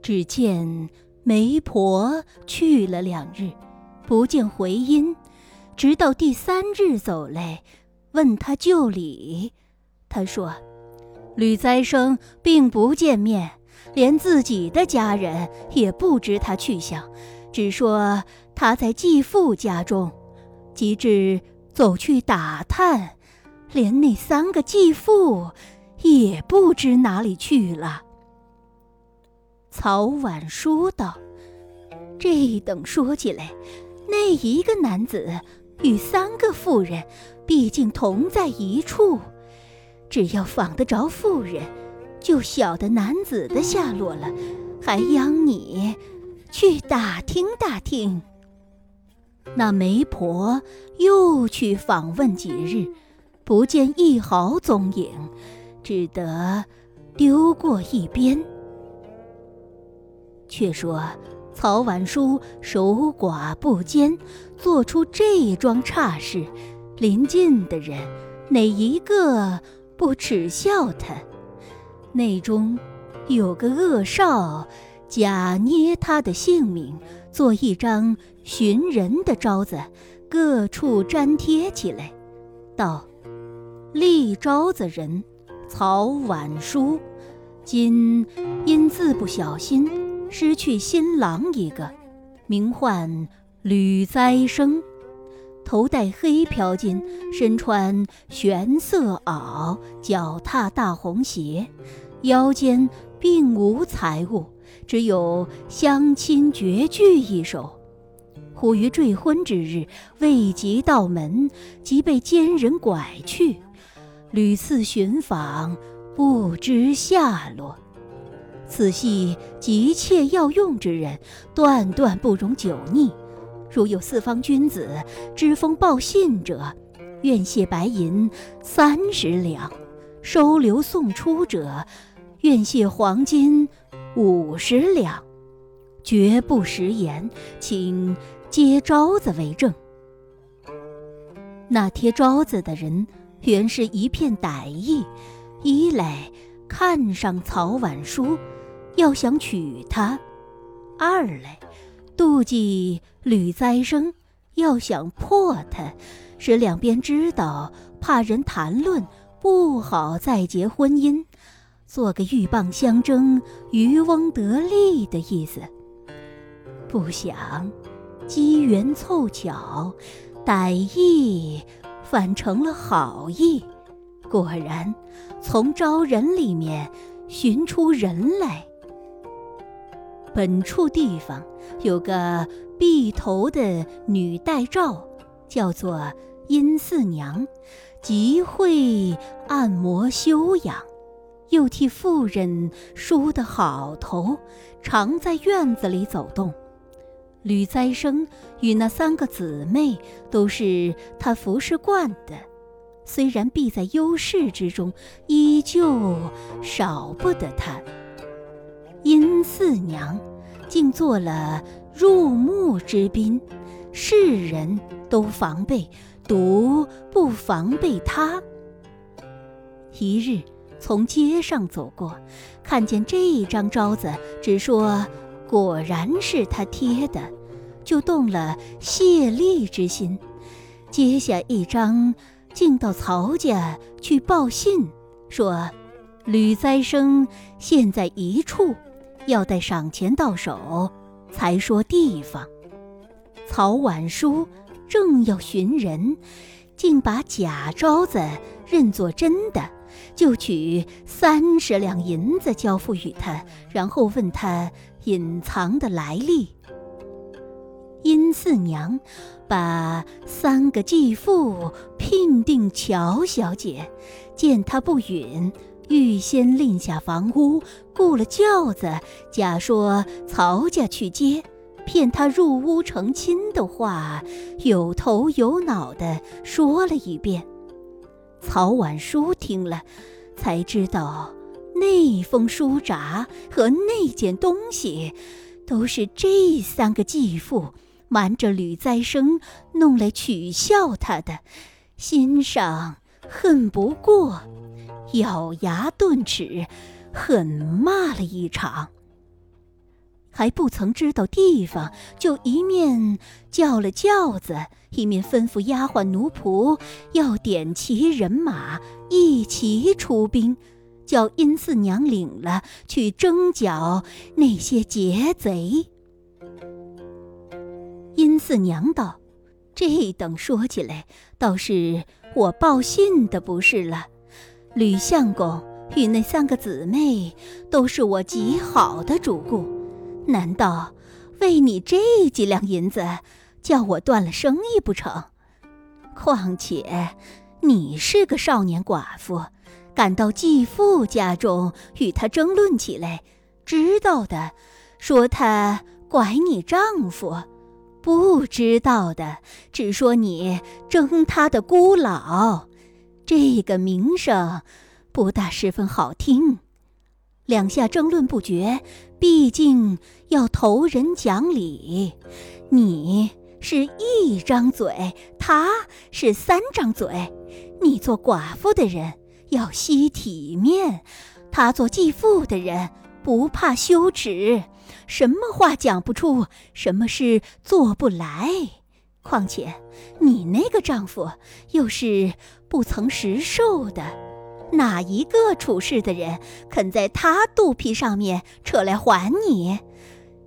只见媒婆去了两日，不见回音，直到第三日走来，问他就礼，他说：“吕栽生并不见面，连自己的家人也不知他去向，只说他在继父家中。及至走去打探，连那三个继父也不知哪里去了。”曹婉书道：“这等说起来，那一个男子与三个妇人，毕竟同在一处，只要访得着妇人，就晓得男子的下落了。还央你去打听打听。”那媒婆又去访问几日，不见一毫踪影，只得丢过一边。却说曹婉书守寡不坚，做出这桩差事，临近的人哪一个不耻笑他？内中有个恶少，假捏他的姓名，做一张寻人的招子，各处粘贴起来，道：“立招子人曹婉书，今因字不小心。”失去新郎一个，名唤吕栽生，头戴黑飘巾，身穿玄色袄，脚踏大红鞋，腰间并无财物，只有相亲绝句一首。忽于坠婚之日，未及到门，即被奸人拐去，屡次寻访，不知下落。此系急切要用之人，断断不容久逆。如有四方君子知风报信者，愿谢白银三十两；收留送出者，愿谢黄金五十两。绝不食言，请接招子为证。那贴招子的人原是一片歹意，一来看上曹婉书。要想娶她，二来妒忌吕再生，要想破他，使两边知道，怕人谈论，不好再结婚姻，做个鹬蚌相争、渔翁得利的意思。不想机缘凑巧，歹意反成了好意，果然从招人里面寻出人来。本处地方有个碧头的女代诏，叫做殷四娘，极会按摩修养，又替妇人梳得好头，常在院子里走动。吕栽生与那三个姊妹都是他服侍惯的，虽然避在幽室之中，依旧少不得他。殷四娘。竟做了入幕之宾，世人都防备，独不防备他。一日从街上走过，看见这张招子，只说果然是他贴的，就动了谢利之心。接下一张，竟到曹家去报信，说吕栽生现在一处。要待赏钱到手，才说地方。曹婉书正要寻人，竟把假招子认作真的，就取三十两银子交付与他，然后问他隐藏的来历。殷四娘把三个继父聘定乔小姐，见他不允。预先另下房屋，雇了轿子，假说曹家去接，骗他入屋成亲的话，有头有脑的说了一遍。曹婉书听了，才知道那封书札和那件东西，都是这三个继父瞒着吕再生弄来取笑他的，心上恨不过，咬牙顿齿，狠骂了一场。还不曾知道地方，就一面叫了轿子，一面吩咐丫鬟奴仆要点齐人马，一齐出兵，叫殷四娘领了去征剿那些劫贼。殷四娘道：“这等说起来，倒是我报信的不是了。吕相公与那三个姊妹，都是我极好的主顾。”难道为你这几两银子，叫我断了生意不成？况且你是个少年寡妇，赶到继父家中与他争论起来，知道的说他拐你丈夫，不知道的只说你争他的孤老，这个名声不大十分好听。两下争论不绝，毕竟要投人讲理。你是一张嘴，他是三张嘴。你做寡妇的人要惜体面，他做继父的人不怕羞耻。什么话讲不出，什么事做不来。况且你那个丈夫又是不曾食寿的。哪一个处事的人肯在他肚皮上面扯来还你？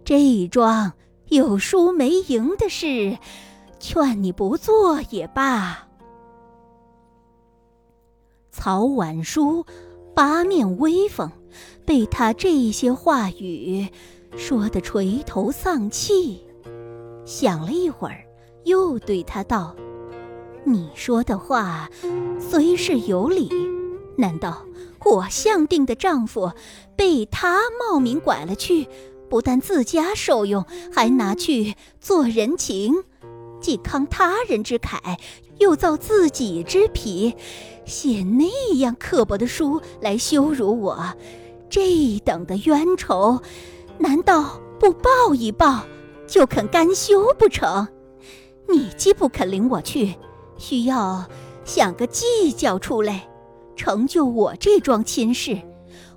这一桩有输没赢的事，劝你不做也罢。曹婉书八面威风，被他这些话语说得垂头丧气。想了一会儿，又对他道：“你说的话虽是有理。”难道我相定的丈夫被他冒名拐了去，不但自家受用，还拿去做人情，既慷他人之慨，又造自己之癖，写那样刻薄的书来羞辱我？这等的冤仇，难道不报一报就肯甘休不成？你既不肯领我去，需要想个计较出来。成就我这桩亲事，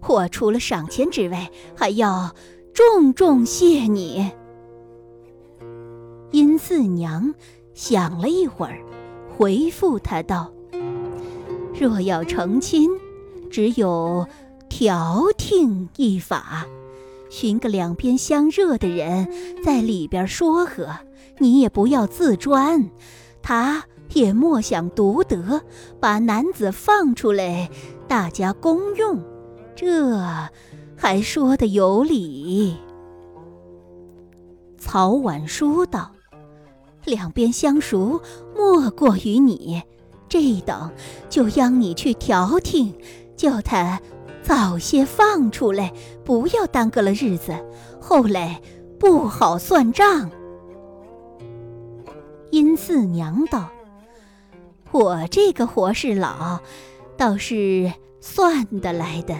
我除了赏钱之外，还要重重谢你。殷四娘想了一会儿，回复他道：“若要成亲，只有调停一法，寻个两边相热的人在里边说和，你也不要自专，他。”也莫想独得，把男子放出来，大家公用，这还说的有理。曹婉书道：“两边相熟，莫过于你，这等就央你去调停，叫他早些放出来，不要耽搁了日子，后来不好算账。”殷四娘道。我这个活事老，倒是算得来的，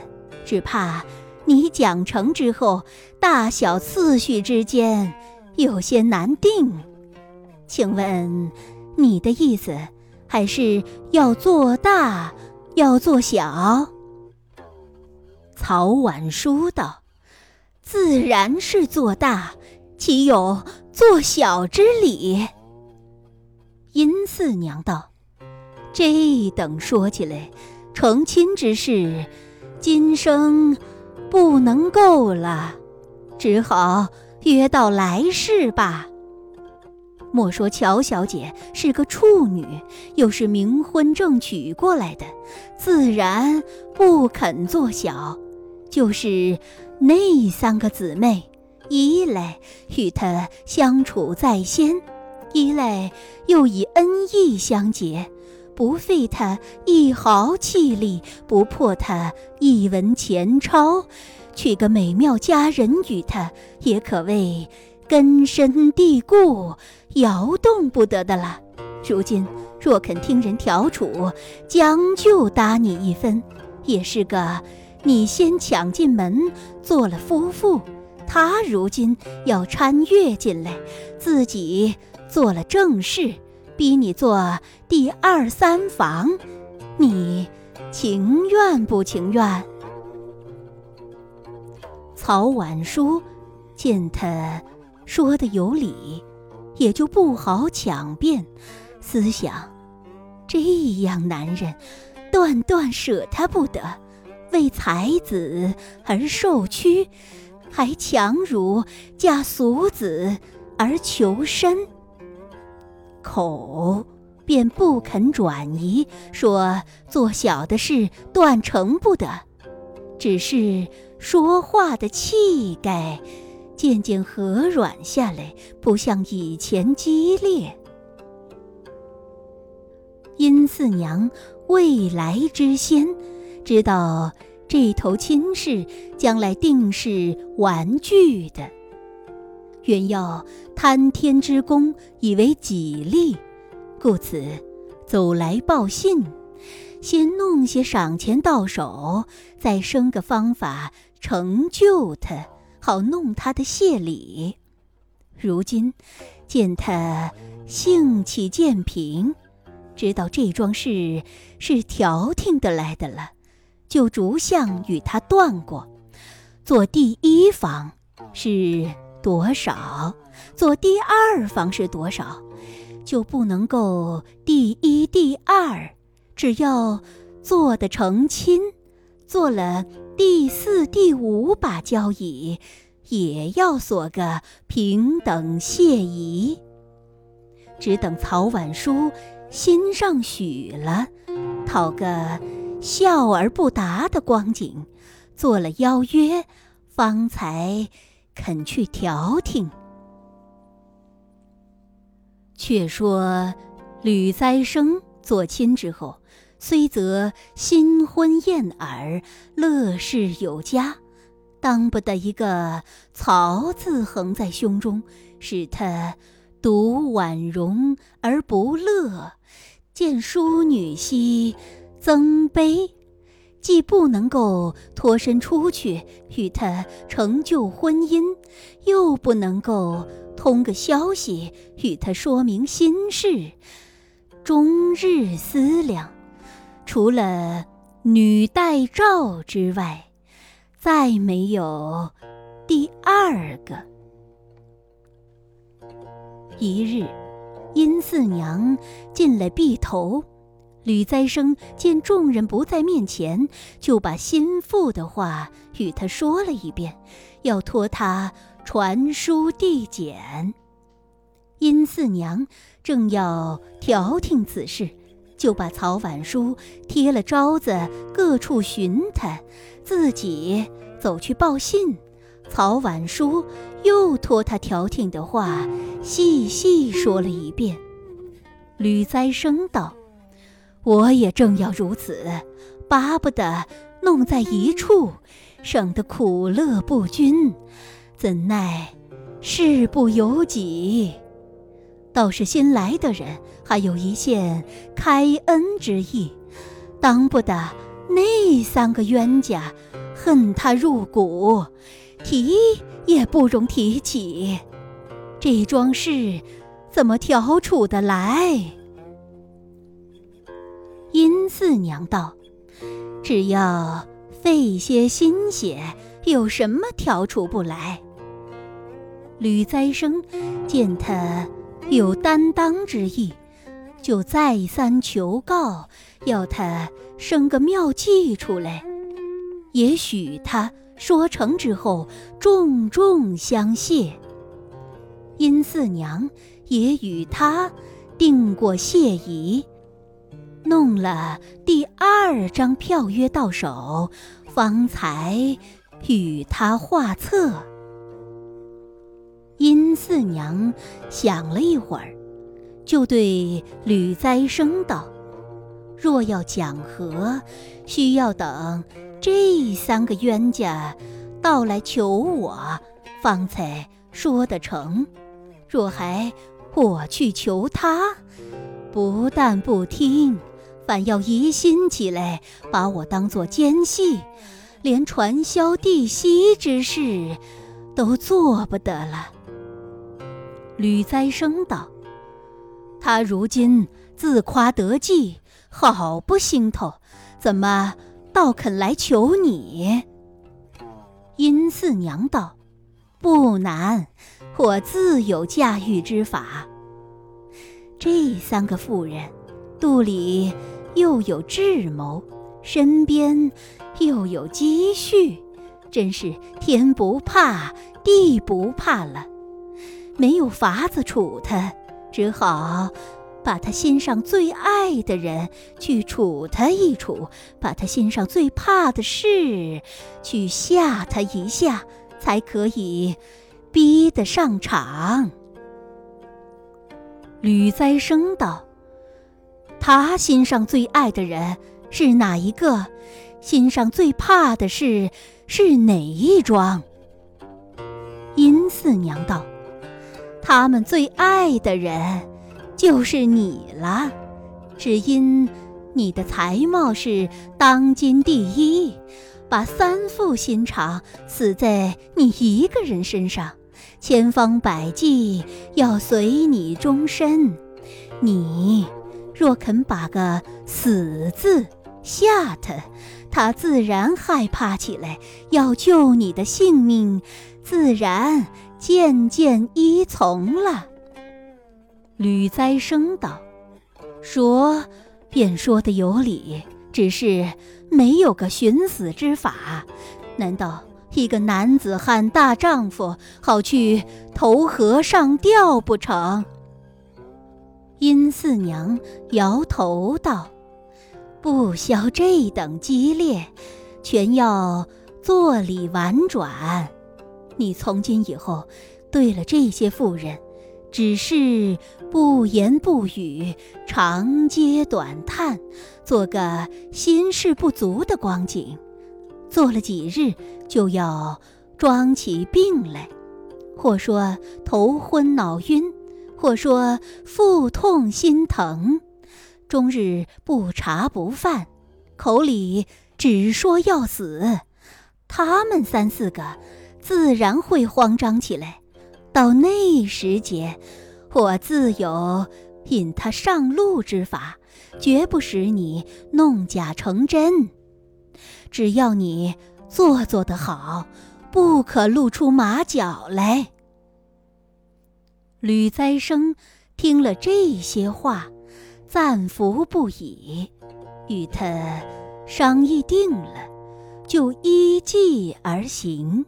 只怕你讲成之后，大小次序之间有些难定。请问你的意思，还是要做大，要做小？曹婉书道：“自然是做大，岂有做小之理？”殷四娘道。这等说起来，成亲之事，今生不能够了，只好约到来世吧。莫说乔小姐是个处女，又是冥婚正娶过来的，自然不肯做小。就是那三个姊妹，一来与她相处在先，一来又以恩义相结。不费他一毫气力，不破他一文钱钞，娶个美妙佳人与他，也可谓根深蒂固、摇动不得的了。如今若肯听人调处，将就搭你一分，也是个你先抢进门做了夫妇，他如今要参阅进来，自己做了正室。逼你做第二三房，你情愿不情愿？”曹婉书见他说的有理，也就不好强辩，思想这样男人，断断舍他不得，为才子而受屈，还强辱嫁俗子而求身。口便不肯转移，说做小的事断成不得，只是说话的气概渐渐和软下来，不像以前激烈。殷四娘未来之先，知道这头亲事将来定是玩具的。原要贪天之功以为己利，故此走来报信，先弄些赏钱到手，再生个方法成就他，好弄他的谢礼。如今见他性气渐平，知道这桩事是调停得来的了，就逐项与他断过。做第一房是。多少做第二房是多少，就不能够第一、第二，只要做的成亲，做了第四、第五把交椅，也要索个平等谢仪。只等曹婉书心上许了，讨个笑而不答的光景，做了邀约，方才。肯去调停。却说吕栽生做亲之后，虽则新婚燕尔，乐事有加，当不得一个曹字横在胸中，使他独婉容而不乐，见淑女兮增悲。既不能够脱身出去与他成就婚姻，又不能够通个消息与他说明心事，终日思量，除了女待诏之外，再没有第二个。一日，殷四娘进来闭头。吕栽生见众人不在面前，就把心腹的话与他说了一遍，要托他传书递简。殷四娘正要调停此事，就把曹婉书贴了招子，各处寻他，自己走去报信。曹婉书又托他调停的话，细细说了一遍。吕栽生道。我也正要如此，巴不得弄在一处，省得苦乐不均。怎奈事不由己，倒是新来的人还有一线开恩之意，当不得那三个冤家恨他入骨，提也不容提起。这桩事怎么调处得来？殷四娘道：“只要费些心血，有什么调出不来？”吕栽生见他有担当之意，就再三求告，要他生个妙计出来。也许他说成之后，重重相谢。殷四娘也与他定过谢仪。弄了第二张票约到手，方才与他画策。殷四娘想了一会儿，就对吕栽生道：“若要讲和，需要等这三个冤家到来求我，方才说得成。若还我去求他，不但不听。”反要疑心起来，把我当作奸细，连传销弟息之事都做不得了。吕栽生道：“他如今自夸得计，好不心头，怎么倒肯来求你？”殷四娘道：“不难，我自有驾驭之法。”这三个妇人，肚里又有智谋，身边又有积蓄，真是天不怕地不怕了。没有法子处他，只好把他心上最爱的人去处他一处，把他心上最怕的事去吓他一下，才可以逼得上场。吕栽生道：“他心上最爱的人是哪一个？心上最怕的事是哪一桩？”殷四娘道：“他们最爱的人就是你了，只因你的才貌是当今第一，把三副心肠死在你一个？人身上。”千方百计要随你终身，你若肯把个死字吓他，他自然害怕起来，要救你的性命，自然渐渐依从了。吕栽生道：“说便说的有理，只是没有个寻死之法，难道？”一个男子汉大丈夫，好去投河上吊不成？殷四娘摇头道：“不消这等激烈，全要做礼婉转。你从今以后，对了这些妇人，只是不言不语，长嗟短叹，做个心事不足的光景。”做了几日，就要装起病来，或说头昏脑晕，或说腹痛心疼，终日不茶不饭，口里只说要死。他们三四个自然会慌张起来。到那时节，我自有引他上路之法，绝不使你弄假成真。只要你做做得好，不可露出马脚来。吕栽生听了这些话，赞服不已，与他商议定了，就依计而行。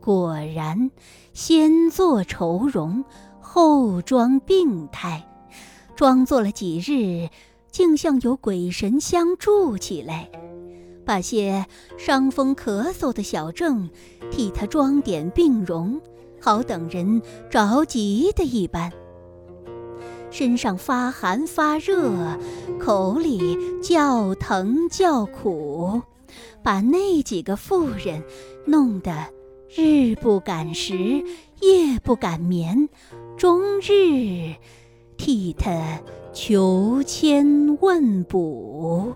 果然，先做愁容，后装病态，装作了几日。竟像有鬼神相助起来，把些伤风咳嗽的小症替他装点病容，好等人着急的一般。身上发寒发热，口里叫疼叫苦，把那几个妇人弄得日不敢食，夜不敢眠，终日替他。求签问卜。